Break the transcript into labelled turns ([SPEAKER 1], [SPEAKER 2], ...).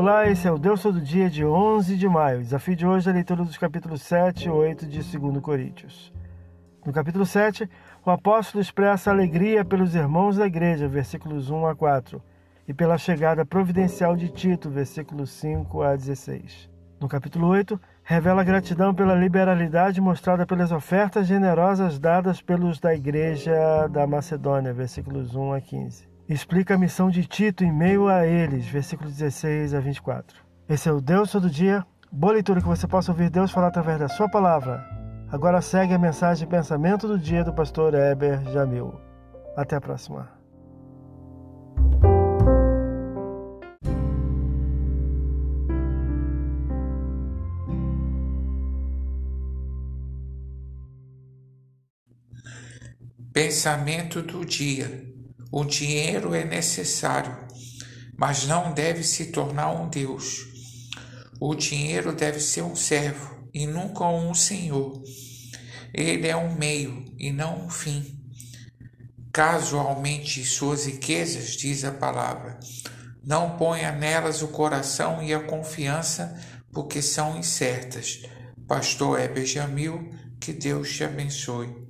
[SPEAKER 1] Olá, esse é o Deus Todo Dia de 11 de maio. O desafio de hoje é a leitura dos capítulos 7 e 8 de 2 Coríntios. No capítulo 7, o apóstolo expressa alegria pelos irmãos da igreja, versículos 1 a 4, e pela chegada providencial de Tito, versículos 5 a 16. No capítulo 8, revela gratidão pela liberalidade mostrada pelas ofertas generosas dadas pelos da igreja da Macedônia, versículos 1 a 15 explica a missão de Tito em meio a eles, versículos 16 a 24. Esse é o Deus todo dia. Boa leitura que você possa ouvir Deus falar através da sua palavra. Agora segue a mensagem de pensamento do dia do pastor Heber Jamil. Até a próxima.
[SPEAKER 2] Pensamento do dia. O dinheiro é necessário, mas não deve se tornar um Deus. O dinheiro deve ser um servo e nunca um senhor. Ele é um meio e não um fim. Caso aumente suas riquezas, diz a palavra, não ponha nelas o coração e a confiança, porque são incertas. Pastor Heber Jamil, que Deus te abençoe.